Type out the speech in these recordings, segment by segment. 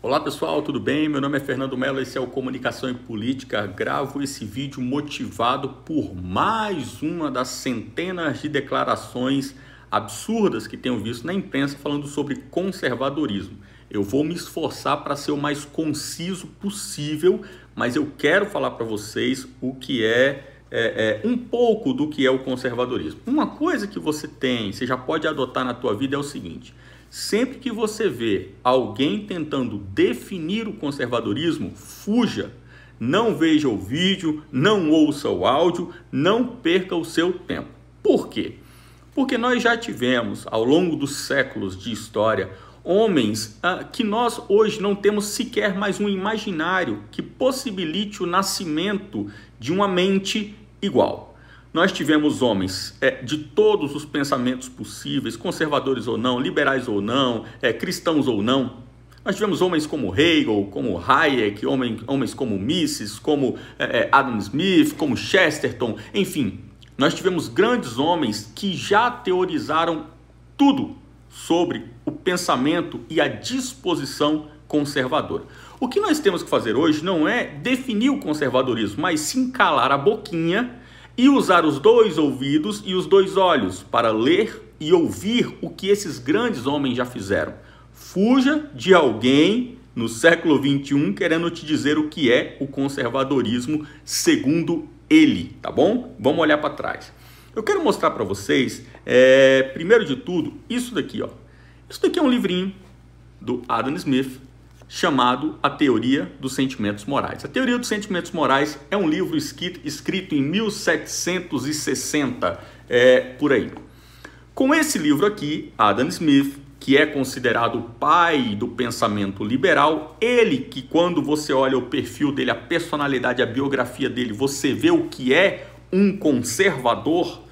Olá pessoal, tudo bem? Meu nome é Fernando Mello, esse é o Comunicação e Política. Gravo esse vídeo motivado por mais uma das centenas de declarações absurdas que tenho visto na imprensa falando sobre conservadorismo. Eu vou me esforçar para ser o mais conciso possível, mas eu quero falar para vocês o que é, é, é, um pouco do que é o conservadorismo. Uma coisa que você tem, você já pode adotar na tua vida é o seguinte: sempre que você vê alguém tentando definir o conservadorismo, fuja. Não veja o vídeo, não ouça o áudio, não perca o seu tempo. Por quê? Porque nós já tivemos, ao longo dos séculos de história, homens ah, que nós hoje não temos sequer mais um imaginário que possibilite o nascimento de uma mente igual. Nós tivemos homens é, de todos os pensamentos possíveis, conservadores ou não, liberais ou não, é, cristãos ou não. Nós tivemos homens como Hegel, como Hayek, homens, homens como Mises, como é, é, Adam Smith, como Chesterton, enfim. Nós tivemos grandes homens que já teorizaram tudo sobre o pensamento e a disposição conservadora. O que nós temos que fazer hoje não é definir o conservadorismo, mas sim calar a boquinha e usar os dois ouvidos e os dois olhos para ler e ouvir o que esses grandes homens já fizeram. Fuja de alguém no século 21 querendo te dizer o que é o conservadorismo segundo ele, tá bom? Vamos olhar para trás. Eu quero mostrar para vocês, é, primeiro de tudo, isso daqui, ó. Isso daqui é um livrinho do Adam Smith chamado A Teoria dos Sentimentos Morais. A Teoria dos Sentimentos Morais é um livro escrito, em 1760, é, por aí. Com esse livro aqui, Adam Smith, que é considerado o pai do pensamento liberal, ele que quando você olha o perfil dele, a personalidade, a biografia dele, você vê o que é um conservador,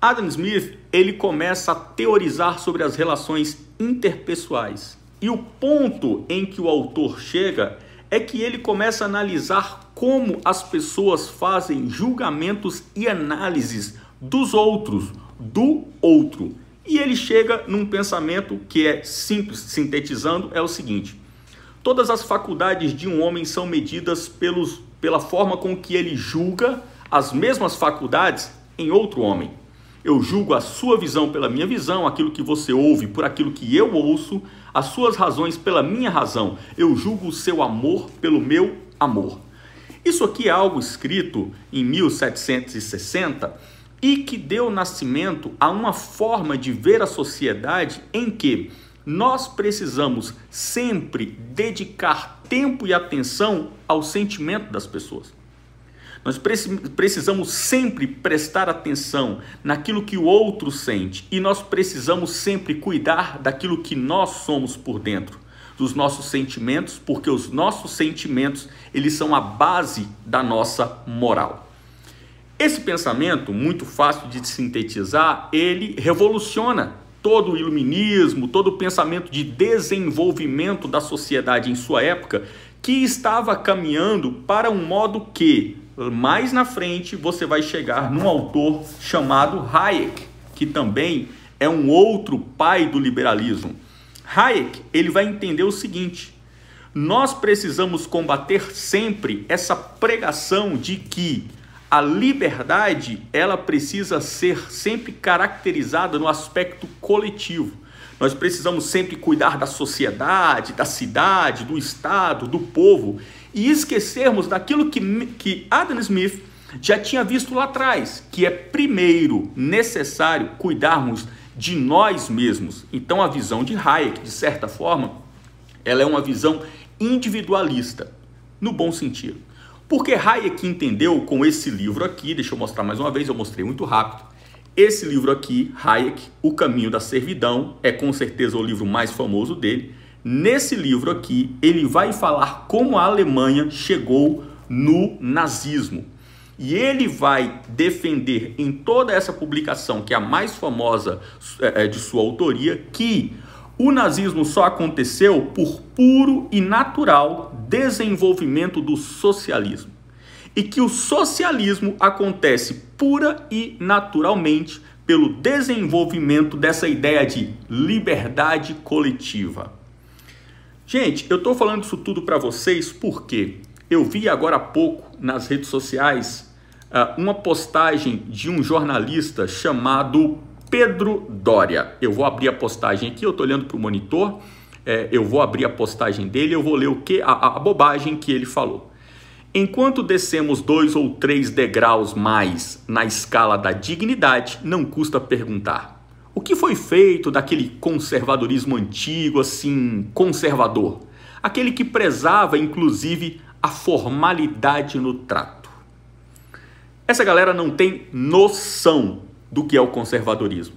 Adam Smith ele começa a teorizar sobre as relações interpessoais. E o ponto em que o autor chega é que ele começa a analisar como as pessoas fazem julgamentos e análises dos outros, do outro. E ele chega num pensamento que é simples, sintetizando, é o seguinte: todas as faculdades de um homem são medidas pelos, pela forma com que ele julga as mesmas faculdades em outro homem. Eu julgo a sua visão pela minha visão, aquilo que você ouve por aquilo que eu ouço, as suas razões pela minha razão. Eu julgo o seu amor pelo meu amor. Isso aqui é algo escrito em 1760 e que deu nascimento a uma forma de ver a sociedade em que nós precisamos sempre dedicar tempo e atenção ao sentimento das pessoas. Nós precisamos sempre prestar atenção naquilo que o outro sente e nós precisamos sempre cuidar daquilo que nós somos por dentro, dos nossos sentimentos, porque os nossos sentimentos, eles são a base da nossa moral. Esse pensamento, muito fácil de sintetizar, ele revoluciona todo o iluminismo, todo o pensamento de desenvolvimento da sociedade em sua época, que estava caminhando para um modo que mais na frente você vai chegar num autor chamado Hayek, que também é um outro pai do liberalismo. Hayek, ele vai entender o seguinte: nós precisamos combater sempre essa pregação de que a liberdade, ela precisa ser sempre caracterizada no aspecto coletivo. Nós precisamos sempre cuidar da sociedade, da cidade, do estado, do povo e esquecermos daquilo que, que Adam Smith já tinha visto lá atrás, que é primeiro necessário cuidarmos de nós mesmos. Então a visão de Hayek, de certa forma, ela é uma visão individualista, no bom sentido. Porque Hayek entendeu com esse livro aqui, deixa eu mostrar mais uma vez, eu mostrei muito rápido. Esse livro aqui, Hayek, O Caminho da Servidão, é com certeza o livro mais famoso dele. Nesse livro aqui, ele vai falar como a Alemanha chegou no nazismo. E ele vai defender em toda essa publicação, que é a mais famosa é, é, de sua autoria, que o nazismo só aconteceu por puro e natural desenvolvimento do socialismo. E que o socialismo acontece pura e naturalmente pelo desenvolvimento dessa ideia de liberdade coletiva. Gente, eu estou falando isso tudo para vocês porque eu vi agora há pouco nas redes sociais uh, uma postagem de um jornalista chamado Pedro Dória. Eu vou abrir a postagem aqui, eu estou olhando para o monitor, é, eu vou abrir a postagem dele, eu vou ler o que a, a bobagem que ele falou. Enquanto descemos dois ou três degraus mais na escala da dignidade, não custa perguntar: o que foi feito daquele conservadorismo antigo, assim, conservador? Aquele que prezava, inclusive, a formalidade no trato. Essa galera não tem noção do que é o conservadorismo.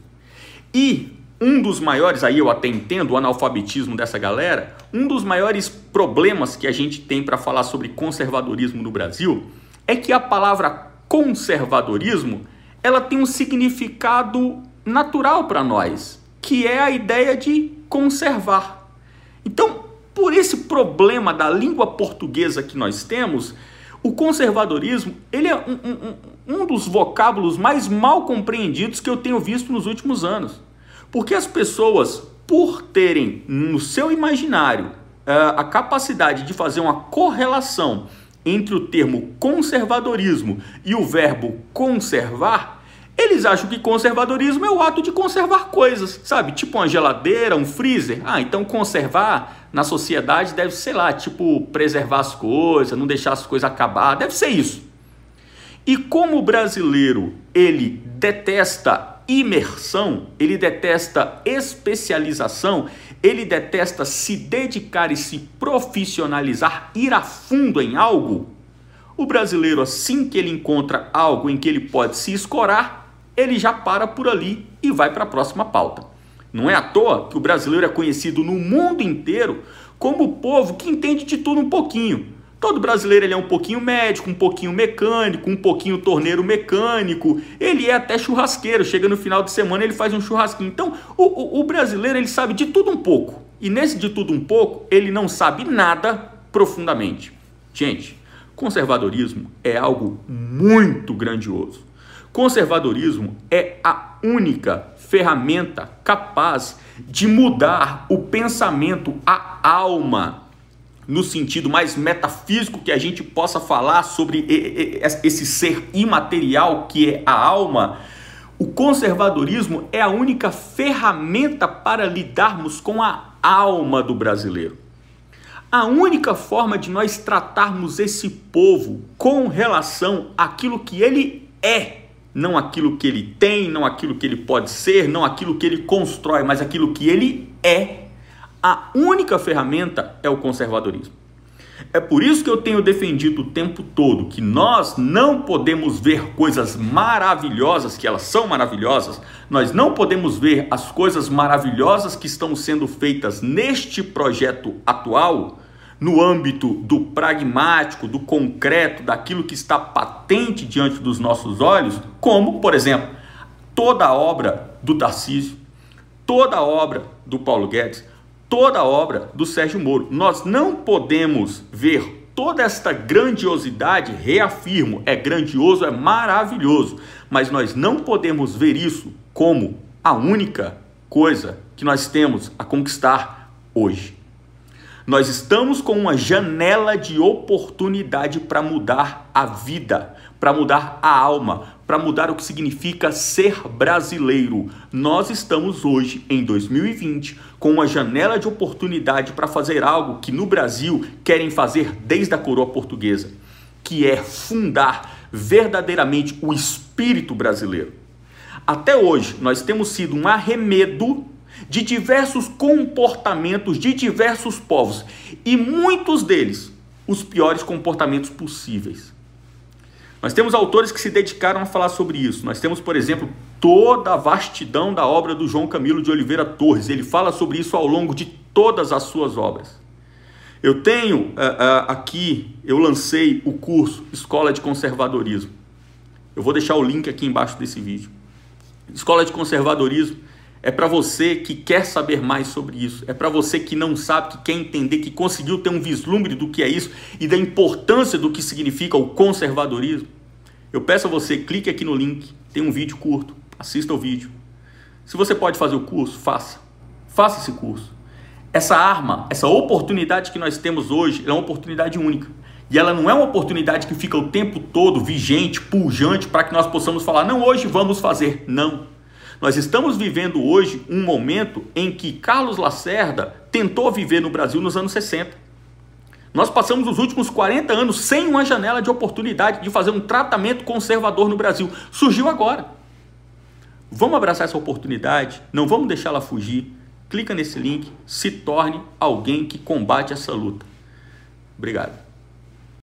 E um dos maiores, aí eu até entendo o analfabetismo dessa galera, um dos maiores problemas que a gente tem para falar sobre conservadorismo no Brasil é que a palavra conservadorismo ela tem um significado natural para nós, que é a ideia de conservar. Então, por esse problema da língua portuguesa que nós temos, o conservadorismo ele é um, um, um dos vocábulos mais mal compreendidos que eu tenho visto nos últimos anos. Porque as pessoas, por terem no seu imaginário eh, a capacidade de fazer uma correlação entre o termo conservadorismo e o verbo conservar, eles acham que conservadorismo é o ato de conservar coisas, sabe? Tipo uma geladeira, um freezer. Ah, então conservar na sociedade deve, sei lá, tipo preservar as coisas, não deixar as coisas acabar, deve ser isso. E como o brasileiro, ele detesta imersão, ele detesta especialização, ele detesta se dedicar e se profissionalizar, ir a fundo em algo, o brasileiro, assim que ele encontra algo em que ele pode se escorar, ele já para por ali e vai para a próxima pauta. Não é à toa que o brasileiro é conhecido no mundo inteiro como o povo que entende de tudo um pouquinho. Todo brasileiro ele é um pouquinho médico, um pouquinho mecânico, um pouquinho torneiro mecânico. Ele é até churrasqueiro. Chega no final de semana ele faz um churrasquinho. Então o, o, o brasileiro ele sabe de tudo um pouco. E nesse de tudo um pouco ele não sabe nada profundamente. Gente, conservadorismo é algo muito grandioso. Conservadorismo é a única ferramenta capaz de mudar o pensamento, a alma, no sentido mais metafísico que a gente possa falar sobre esse ser imaterial que é a alma. O conservadorismo é a única ferramenta para lidarmos com a alma do brasileiro. A única forma de nós tratarmos esse povo com relação àquilo que ele é não aquilo que ele tem, não aquilo que ele pode ser, não aquilo que ele constrói, mas aquilo que ele é. A única ferramenta é o conservadorismo. É por isso que eu tenho defendido o tempo todo que nós não podemos ver coisas maravilhosas, que elas são maravilhosas, nós não podemos ver as coisas maravilhosas que estão sendo feitas neste projeto atual no âmbito do pragmático, do concreto, daquilo que está patente diante dos nossos olhos, como, por exemplo, toda a obra do Tarcísio, toda a obra do Paulo Guedes, toda a obra do Sérgio Moro. Nós não podemos ver toda esta grandiosidade, reafirmo, é grandioso, é maravilhoso, mas nós não podemos ver isso como a única coisa que nós temos a conquistar hoje. Nós estamos com uma janela de oportunidade para mudar a vida, para mudar a alma, para mudar o que significa ser brasileiro. Nós estamos hoje, em 2020, com uma janela de oportunidade para fazer algo que no Brasil querem fazer desde a coroa portuguesa, que é fundar verdadeiramente o espírito brasileiro. Até hoje, nós temos sido um arremedo de diversos comportamentos de diversos povos e muitos deles os piores comportamentos possíveis. Nós temos autores que se dedicaram a falar sobre isso. Nós temos, por exemplo, toda a vastidão da obra do João Camilo de Oliveira Torres. Ele fala sobre isso ao longo de todas as suas obras. Eu tenho uh, uh, aqui, eu lancei o curso Escola de Conservadorismo. Eu vou deixar o link aqui embaixo desse vídeo. Escola de Conservadorismo é para você que quer saber mais sobre isso. É para você que não sabe, que quer entender, que conseguiu ter um vislumbre do que é isso e da importância do que significa o conservadorismo. Eu peço a você, clique aqui no link, tem um vídeo curto, assista o vídeo. Se você pode fazer o curso, faça. Faça esse curso. essa arma, essa oportunidade que nós temos hoje, é uma oportunidade única. E ela não é uma oportunidade que fica o tempo todo vigente, pujante, para que nós possamos falar, não, hoje vamos fazer. Não. Nós estamos vivendo hoje um momento em que Carlos Lacerda tentou viver no Brasil nos anos 60. Nós passamos os últimos 40 anos sem uma janela de oportunidade de fazer um tratamento conservador no Brasil. Surgiu agora. Vamos abraçar essa oportunidade, não vamos deixá-la fugir. Clica nesse link, se torne alguém que combate essa luta. Obrigado.